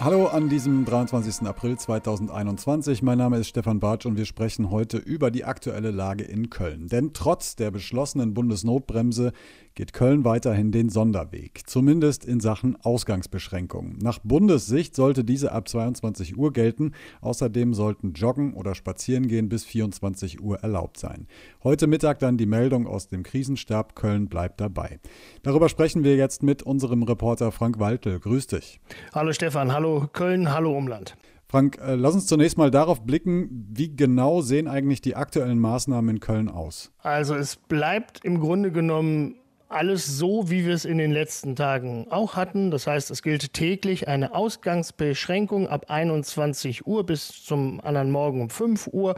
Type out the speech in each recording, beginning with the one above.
Hallo an diesem 23. April 2021. Mein Name ist Stefan Bartsch und wir sprechen heute über die aktuelle Lage in Köln. Denn trotz der beschlossenen Bundesnotbremse geht Köln weiterhin den Sonderweg, zumindest in Sachen Ausgangsbeschränkungen. Nach Bundessicht sollte diese ab 22 Uhr gelten. Außerdem sollten Joggen oder Spazierengehen bis 24 Uhr erlaubt sein. Heute Mittag dann die Meldung aus dem Krisenstab Köln bleibt dabei. Darüber sprechen wir jetzt mit unserem Reporter Frank Waltel. Grüß dich. Hallo Stefan, hallo Köln, hallo Umland. Frank, äh, lass uns zunächst mal darauf blicken, wie genau sehen eigentlich die aktuellen Maßnahmen in Köln aus? Also es bleibt im Grunde genommen alles so, wie wir es in den letzten Tagen auch hatten. Das heißt, es gilt täglich eine Ausgangsbeschränkung ab 21 Uhr bis zum anderen Morgen um 5 Uhr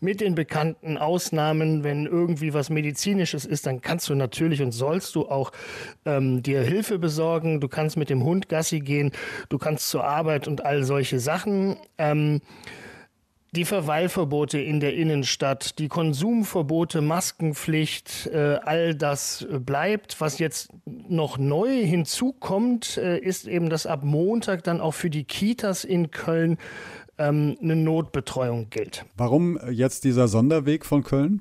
mit den bekannten Ausnahmen. Wenn irgendwie was Medizinisches ist, dann kannst du natürlich und sollst du auch ähm, dir Hilfe besorgen. Du kannst mit dem Hund Gassi gehen, du kannst zur Arbeit und all solche Sachen. Ähm, die Verweilverbote in der Innenstadt, die Konsumverbote, Maskenpflicht, äh, all das bleibt. Was jetzt noch neu hinzukommt, äh, ist eben, dass ab Montag dann auch für die Kitas in Köln ähm, eine Notbetreuung gilt. Warum jetzt dieser Sonderweg von Köln?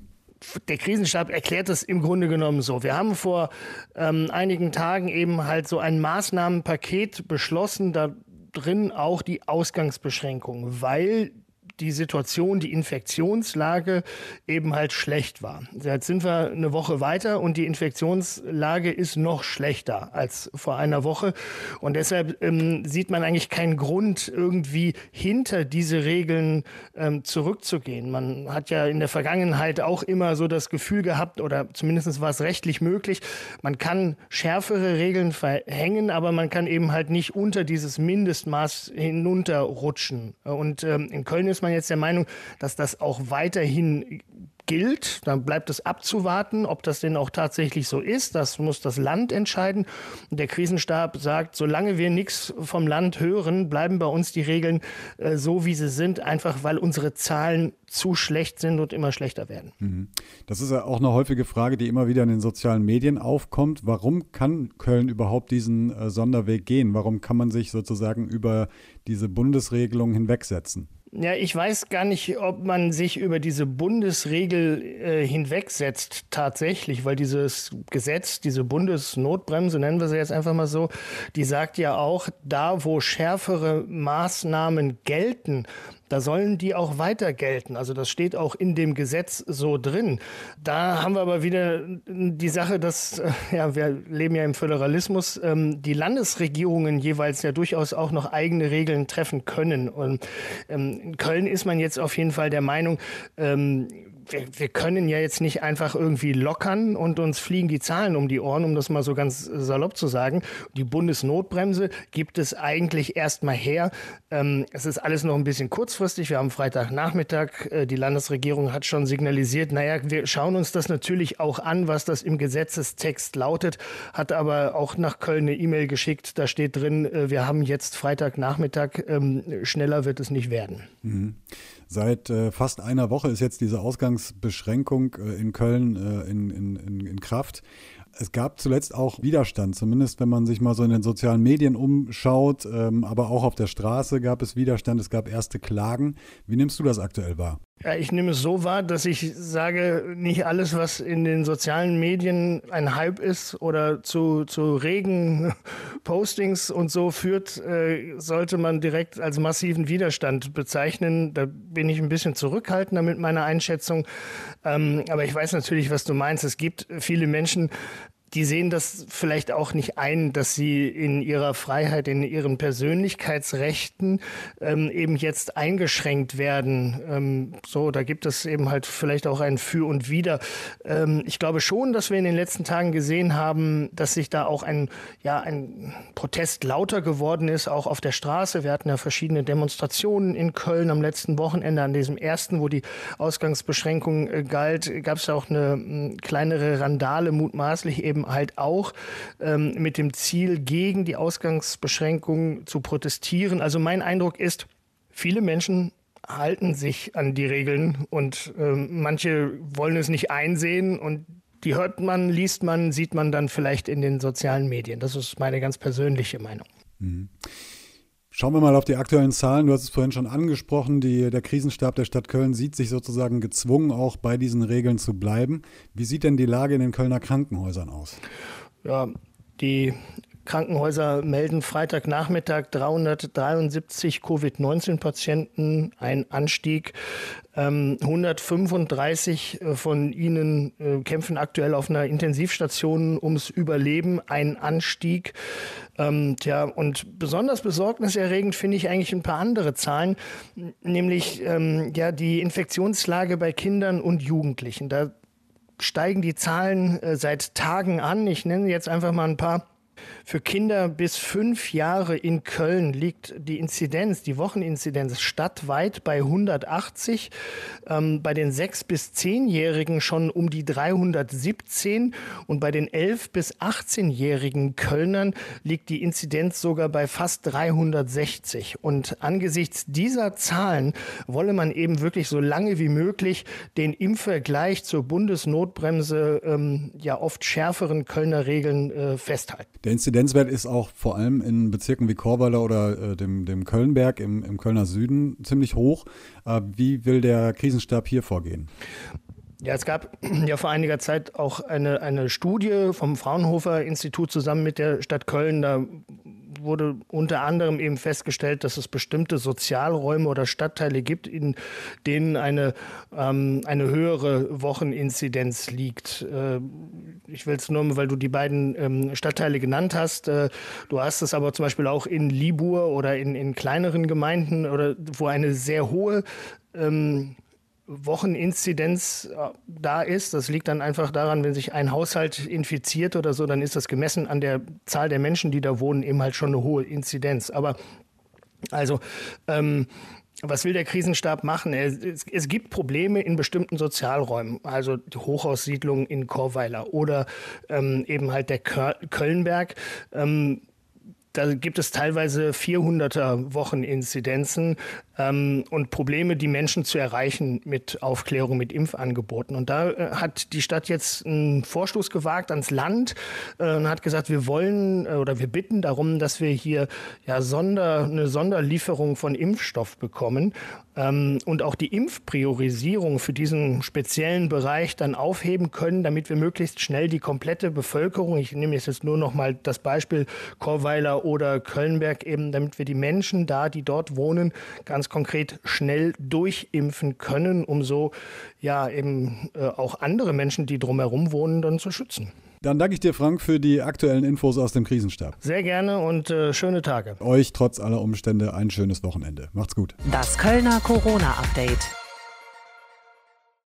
der Krisenstab erklärt es im Grunde genommen so. Wir haben vor ähm, einigen Tagen eben halt so ein Maßnahmenpaket beschlossen, da drin auch die Ausgangsbeschränkungen, weil die Situation, die Infektionslage eben halt schlecht war. Jetzt sind wir eine Woche weiter und die Infektionslage ist noch schlechter als vor einer Woche. Und deshalb ähm, sieht man eigentlich keinen Grund, irgendwie hinter diese Regeln ähm, zurückzugehen. Man hat ja in der Vergangenheit auch immer so das Gefühl gehabt, oder zumindest war es rechtlich möglich, man kann schärfere Regeln verhängen, aber man kann eben halt nicht unter dieses Mindestmaß hinunterrutschen. Und ähm, in Köln ist man jetzt der Meinung, dass das auch weiterhin gilt. Dann bleibt es abzuwarten, ob das denn auch tatsächlich so ist. Das muss das Land entscheiden. Der Krisenstab sagt, solange wir nichts vom Land hören, bleiben bei uns die Regeln äh, so, wie sie sind, einfach weil unsere Zahlen zu schlecht sind und immer schlechter werden. Mhm. Das ist ja auch eine häufige Frage, die immer wieder in den sozialen Medien aufkommt. Warum kann Köln überhaupt diesen äh, Sonderweg gehen? Warum kann man sich sozusagen über diese Bundesregelung hinwegsetzen? Ja, ich weiß gar nicht, ob man sich über diese Bundesregel äh, hinwegsetzt tatsächlich, weil dieses Gesetz, diese Bundesnotbremse, nennen wir sie jetzt einfach mal so, die sagt ja auch, da wo schärfere Maßnahmen gelten, da sollen die auch weiter gelten. Also das steht auch in dem Gesetz so drin. Da haben wir aber wieder die Sache, dass, äh, ja, wir leben ja im Föderalismus, ähm, die Landesregierungen jeweils ja durchaus auch noch eigene Regeln treffen können. Und ähm, in Köln ist man jetzt auf jeden Fall der Meinung, ähm, wir, wir, können ja jetzt nicht einfach irgendwie lockern und uns fliegen die Zahlen um die Ohren, um das mal so ganz salopp zu sagen. Die Bundesnotbremse gibt es eigentlich erstmal her. Ähm, es ist alles noch ein bisschen kurzfristig. Wir haben Freitagnachmittag. Äh, die Landesregierung hat schon signalisiert, naja, wir schauen uns das natürlich auch an, was das im Gesetzestext lautet, hat aber auch nach Köln eine E-Mail geschickt. Da steht drin, äh, wir haben jetzt Freitagnachmittag. Ähm, schneller wird es nicht werden. Mhm. Seit äh, fast einer Woche ist jetzt diese Ausgangsbeschränkung äh, in Köln äh, in, in, in Kraft. Es gab zuletzt auch Widerstand, zumindest wenn man sich mal so in den sozialen Medien umschaut, ähm, aber auch auf der Straße gab es Widerstand, es gab erste Klagen. Wie nimmst du das aktuell wahr? Ja, ich nehme es so wahr, dass ich sage, nicht alles, was in den sozialen Medien ein Hype ist oder zu, zu regen Postings und so führt, äh, sollte man direkt als massiven Widerstand bezeichnen. Da bin ich ein bisschen zurückhaltender mit meiner Einschätzung. Ähm, aber ich weiß natürlich, was du meinst. Es gibt viele Menschen, die sehen das vielleicht auch nicht ein, dass sie in ihrer Freiheit, in ihren Persönlichkeitsrechten ähm, eben jetzt eingeschränkt werden. Ähm, so, da gibt es eben halt vielleicht auch ein Für und Wider. Ähm, ich glaube schon, dass wir in den letzten Tagen gesehen haben, dass sich da auch ein, ja, ein Protest lauter geworden ist, auch auf der Straße. Wir hatten ja verschiedene Demonstrationen in Köln am letzten Wochenende, an diesem ersten, wo die Ausgangsbeschränkung äh, galt, gab es auch eine äh, kleinere Randale, mutmaßlich eben halt auch ähm, mit dem Ziel, gegen die Ausgangsbeschränkungen zu protestieren. Also mein Eindruck ist, viele Menschen halten sich an die Regeln und ähm, manche wollen es nicht einsehen und die hört man, liest man, sieht man dann vielleicht in den sozialen Medien. Das ist meine ganz persönliche Meinung. Mhm. Schauen wir mal auf die aktuellen Zahlen. Du hast es vorhin schon angesprochen. Die, der Krisenstab der Stadt Köln sieht sich sozusagen gezwungen, auch bei diesen Regeln zu bleiben. Wie sieht denn die Lage in den Kölner Krankenhäusern aus? Ja, die Krankenhäuser melden Freitagnachmittag 373 Covid-19-Patienten, ein Anstieg. 135 ähm, äh, von ihnen äh, kämpfen aktuell auf einer Intensivstation ums Überleben, ein Anstieg. Ähm, tja, und besonders besorgniserregend finde ich eigentlich ein paar andere Zahlen, nämlich ähm, ja die Infektionslage bei Kindern und Jugendlichen. Da steigen die Zahlen äh, seit Tagen an. Ich nenne jetzt einfach mal ein paar. Für Kinder bis fünf Jahre in Köln liegt die Inzidenz, die Wocheninzidenz stadtweit bei 180, ähm, bei den sechs bis zehnjährigen schon um die 317 und bei den elf bis 18-jährigen Kölnern liegt die Inzidenz sogar bei fast 360. Und angesichts dieser Zahlen wolle man eben wirklich so lange wie möglich den im Vergleich zur Bundesnotbremse ähm, ja oft schärferen Kölner Regeln äh, festhalten. Der Inzidenzwert ist auch vor allem in Bezirken wie Korweiler oder äh, dem, dem Kölnberg im, im Kölner Süden ziemlich hoch. Äh, wie will der Krisenstab hier vorgehen? Ja, es gab ja vor einiger Zeit auch eine, eine Studie vom Fraunhofer Institut zusammen mit der Stadt Köln. Da wurde unter anderem eben festgestellt, dass es bestimmte Sozialräume oder Stadtteile gibt, in denen eine, ähm, eine höhere Wocheninzidenz liegt. Äh, ich will es nur, weil du die beiden ähm, Stadtteile genannt hast. Äh, du hast es aber zum Beispiel auch in Libur oder in, in kleineren Gemeinden oder wo eine sehr hohe ähm, Wocheninzidenz äh, da ist. Das liegt dann einfach daran, wenn sich ein Haushalt infiziert oder so, dann ist das gemessen an der Zahl der Menschen, die da wohnen, eben halt schon eine hohe Inzidenz. Aber also ähm, was will der Krisenstab machen? Es, es, gibt Probleme in bestimmten Sozialräumen, also die Hochhaussiedlung in Korweiler oder ähm, eben halt der Kölnberg. Ähm, da gibt es teilweise 400er Wocheninzidenzen ähm, und Probleme, die Menschen zu erreichen mit Aufklärung, mit Impfangeboten. Und da äh, hat die Stadt jetzt einen Vorstoß gewagt ans Land äh, und hat gesagt, wir wollen äh, oder wir bitten darum, dass wir hier ja Sonder, eine Sonderlieferung von Impfstoff bekommen ähm, und auch die Impfpriorisierung für diesen speziellen Bereich dann aufheben können, damit wir möglichst schnell die komplette Bevölkerung, ich nehme jetzt nur noch mal das Beispiel Korweiler oder Kölnberg eben, damit wir die Menschen da, die dort wohnen, ganz ganz konkret schnell durchimpfen können, um so ja eben äh, auch andere Menschen, die drumherum wohnen, dann zu schützen. Dann danke ich dir, Frank, für die aktuellen Infos aus dem Krisenstab. Sehr gerne und äh, schöne Tage. Euch trotz aller Umstände ein schönes Wochenende. Macht's gut. Das Kölner Corona-Update.